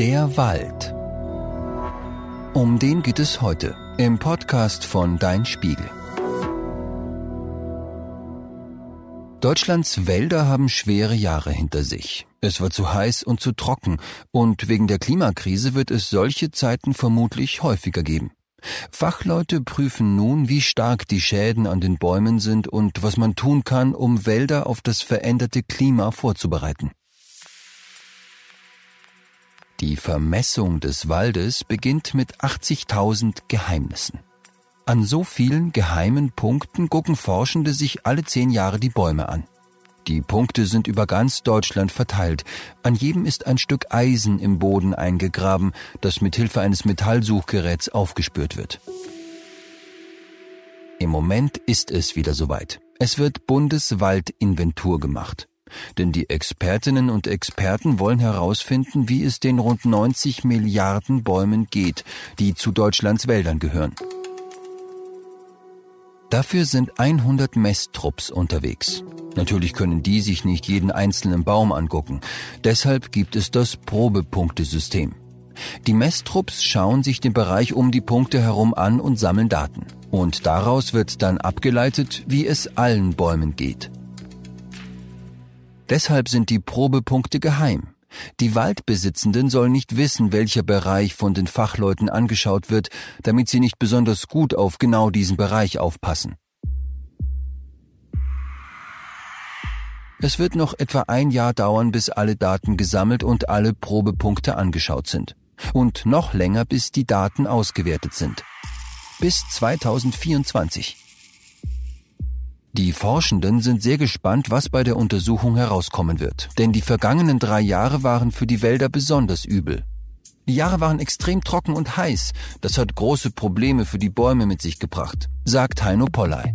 Der Wald. Um den geht es heute im Podcast von Dein Spiegel. Deutschlands Wälder haben schwere Jahre hinter sich. Es war zu heiß und zu trocken, und wegen der Klimakrise wird es solche Zeiten vermutlich häufiger geben. Fachleute prüfen nun, wie stark die Schäden an den Bäumen sind und was man tun kann, um Wälder auf das veränderte Klima vorzubereiten. Die Vermessung des Waldes beginnt mit 80.000 Geheimnissen. An so vielen geheimen Punkten gucken Forschende sich alle zehn Jahre die Bäume an. Die Punkte sind über ganz Deutschland verteilt. An jedem ist ein Stück Eisen im Boden eingegraben, das mit Hilfe eines Metallsuchgeräts aufgespürt wird. Im Moment ist es wieder soweit. Es wird Bundeswaldinventur gemacht. Denn die Expertinnen und Experten wollen herausfinden, wie es den rund 90 Milliarden Bäumen geht, die zu Deutschlands Wäldern gehören. Dafür sind 100 Messtrupps unterwegs. Natürlich können die sich nicht jeden einzelnen Baum angucken. Deshalb gibt es das Probepunktesystem. Die Messtrupps schauen sich den Bereich um die Punkte herum an und sammeln Daten. Und daraus wird dann abgeleitet, wie es allen Bäumen geht. Deshalb sind die Probepunkte geheim. Die Waldbesitzenden sollen nicht wissen, welcher Bereich von den Fachleuten angeschaut wird, damit sie nicht besonders gut auf genau diesen Bereich aufpassen. Es wird noch etwa ein Jahr dauern, bis alle Daten gesammelt und alle Probepunkte angeschaut sind. Und noch länger, bis die Daten ausgewertet sind. Bis 2024. Die Forschenden sind sehr gespannt, was bei der Untersuchung herauskommen wird, denn die vergangenen drei Jahre waren für die Wälder besonders übel. Die Jahre waren extrem trocken und heiß, das hat große Probleme für die Bäume mit sich gebracht, sagt Heino Polley.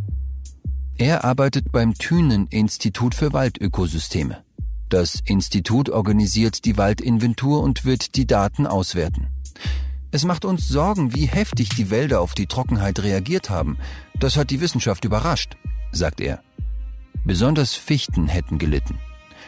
Er arbeitet beim Thünen-Institut für Waldökosysteme. Das Institut organisiert die Waldinventur und wird die Daten auswerten. Es macht uns Sorgen, wie heftig die Wälder auf die Trockenheit reagiert haben. Das hat die Wissenschaft überrascht sagt er. Besonders Fichten hätten gelitten.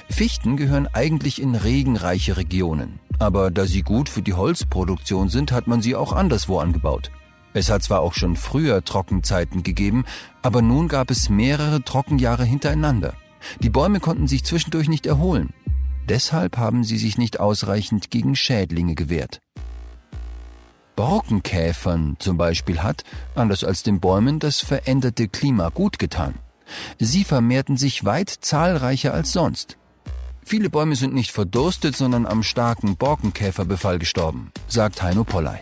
Fichten gehören eigentlich in regenreiche Regionen, aber da sie gut für die Holzproduktion sind, hat man sie auch anderswo angebaut. Es hat zwar auch schon früher Trockenzeiten gegeben, aber nun gab es mehrere Trockenjahre hintereinander. Die Bäume konnten sich zwischendurch nicht erholen. Deshalb haben sie sich nicht ausreichend gegen Schädlinge gewehrt. Borkenkäfern zum Beispiel hat, anders als den Bäumen, das veränderte Klima gut getan. Sie vermehrten sich weit zahlreicher als sonst. Viele Bäume sind nicht verdurstet, sondern am starken Borkenkäferbefall gestorben, sagt Heino Polley.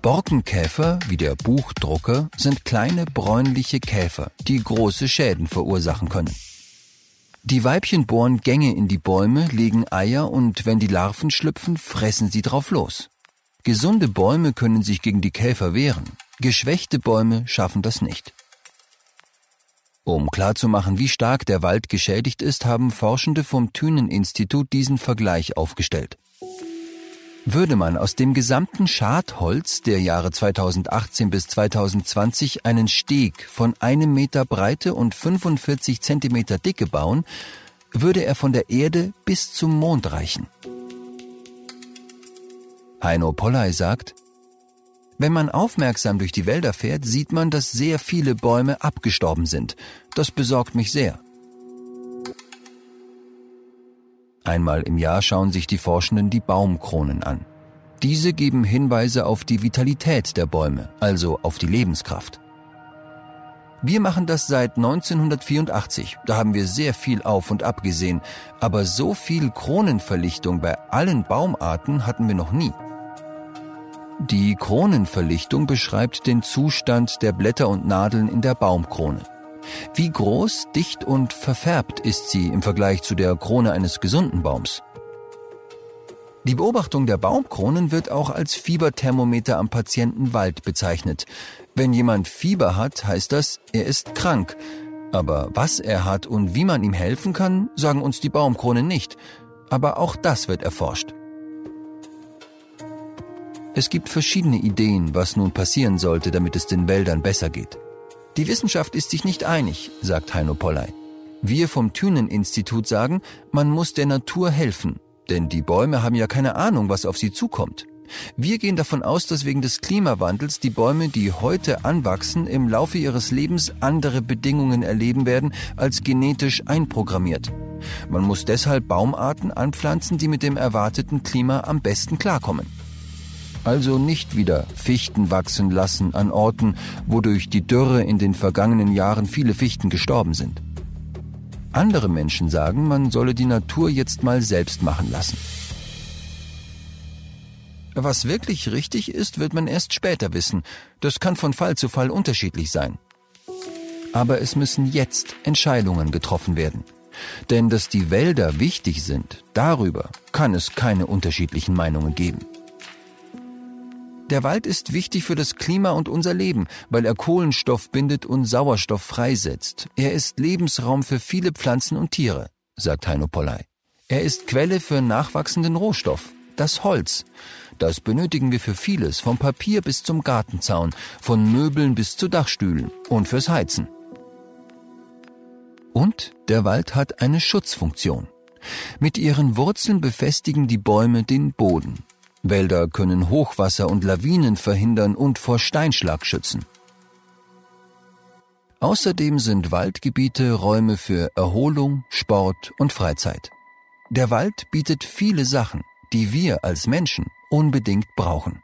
Borkenkäfer, wie der Buchdrucker, sind kleine bräunliche Käfer, die große Schäden verursachen können. Die Weibchen bohren Gänge in die Bäume, legen Eier und wenn die Larven schlüpfen, fressen sie drauf los. Gesunde Bäume können sich gegen die Käfer wehren. Geschwächte Bäume schaffen das nicht. Um klarzumachen, wie stark der Wald geschädigt ist, haben Forschende vom Thünen-Institut diesen Vergleich aufgestellt. Würde man aus dem gesamten Schadholz der Jahre 2018 bis 2020 einen Steg von einem Meter Breite und 45 Zentimeter Dicke bauen, würde er von der Erde bis zum Mond reichen. Heino Polley sagt, wenn man aufmerksam durch die Wälder fährt, sieht man, dass sehr viele Bäume abgestorben sind. Das besorgt mich sehr. Einmal im Jahr schauen sich die Forschenden die Baumkronen an. Diese geben Hinweise auf die Vitalität der Bäume, also auf die Lebenskraft. Wir machen das seit 1984. Da haben wir sehr viel auf und ab gesehen, aber so viel Kronenverlichtung bei allen Baumarten hatten wir noch nie. Die Kronenverlichtung beschreibt den Zustand der Blätter und Nadeln in der Baumkrone. Wie groß, dicht und verfärbt ist sie im Vergleich zu der Krone eines gesunden Baums? Die Beobachtung der Baumkronen wird auch als Fieberthermometer am Patientenwald bezeichnet. Wenn jemand Fieber hat, heißt das, er ist krank. Aber was er hat und wie man ihm helfen kann, sagen uns die Baumkronen nicht. Aber auch das wird erforscht. Es gibt verschiedene Ideen, was nun passieren sollte, damit es den Wäldern besser geht. Die Wissenschaft ist sich nicht einig, sagt Heino Polley. Wir vom Thünen-Institut sagen, man muss der Natur helfen. Denn die Bäume haben ja keine Ahnung, was auf sie zukommt. Wir gehen davon aus, dass wegen des Klimawandels die Bäume, die heute anwachsen, im Laufe ihres Lebens andere Bedingungen erleben werden als genetisch einprogrammiert. Man muss deshalb Baumarten anpflanzen, die mit dem erwarteten Klima am besten klarkommen. Also nicht wieder Fichten wachsen lassen an Orten, wo durch die Dürre in den vergangenen Jahren viele Fichten gestorben sind. Andere Menschen sagen, man solle die Natur jetzt mal selbst machen lassen. Was wirklich richtig ist, wird man erst später wissen. Das kann von Fall zu Fall unterschiedlich sein. Aber es müssen jetzt Entscheidungen getroffen werden. Denn dass die Wälder wichtig sind, darüber kann es keine unterschiedlichen Meinungen geben. Der Wald ist wichtig für das Klima und unser Leben, weil er Kohlenstoff bindet und Sauerstoff freisetzt. Er ist Lebensraum für viele Pflanzen und Tiere, sagt Heino Polley. Er ist Quelle für nachwachsenden Rohstoff, das Holz. Das benötigen wir für vieles, vom Papier bis zum Gartenzaun, von Möbeln bis zu Dachstühlen und fürs Heizen. Und der Wald hat eine Schutzfunktion. Mit ihren Wurzeln befestigen die Bäume den Boden. Wälder können Hochwasser und Lawinen verhindern und vor Steinschlag schützen. Außerdem sind Waldgebiete Räume für Erholung, Sport und Freizeit. Der Wald bietet viele Sachen, die wir als Menschen unbedingt brauchen.